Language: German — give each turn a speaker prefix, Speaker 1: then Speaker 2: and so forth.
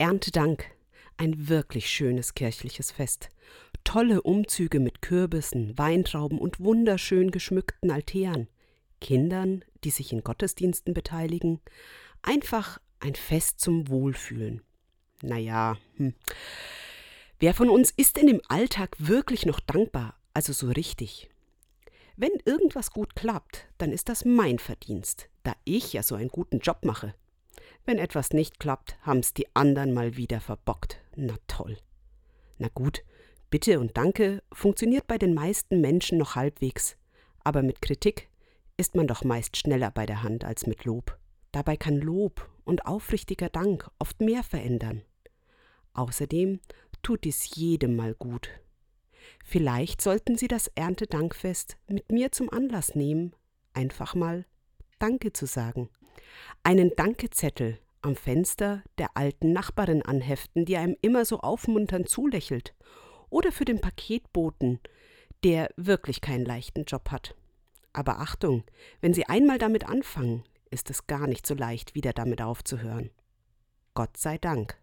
Speaker 1: Erntedank. Ein wirklich schönes kirchliches Fest. Tolle Umzüge mit Kürbissen, Weintrauben und wunderschön geschmückten Altären. Kindern, die sich in Gottesdiensten beteiligen. Einfach ein Fest zum Wohlfühlen. Naja, hm. Wer von uns ist denn im Alltag wirklich noch dankbar, also so richtig? Wenn irgendwas gut klappt, dann ist das mein Verdienst, da ich ja so einen guten Job mache. Wenn etwas nicht klappt, haben's die anderen mal wieder verbockt. Na toll. Na gut, Bitte und Danke funktioniert bei den meisten Menschen noch halbwegs, aber mit Kritik ist man doch meist schneller bei der Hand als mit Lob. Dabei kann Lob und aufrichtiger Dank oft mehr verändern. Außerdem tut dies jedem mal gut. Vielleicht sollten Sie das Erntedankfest mit mir zum Anlass nehmen, einfach mal Danke zu sagen. Einen Dankezettel am Fenster der alten Nachbarin anheften, die einem immer so aufmunternd zulächelt. Oder für den Paketboten, der wirklich keinen leichten Job hat. Aber Achtung, wenn Sie einmal damit anfangen, ist es gar nicht so leicht, wieder damit aufzuhören. Gott sei Dank.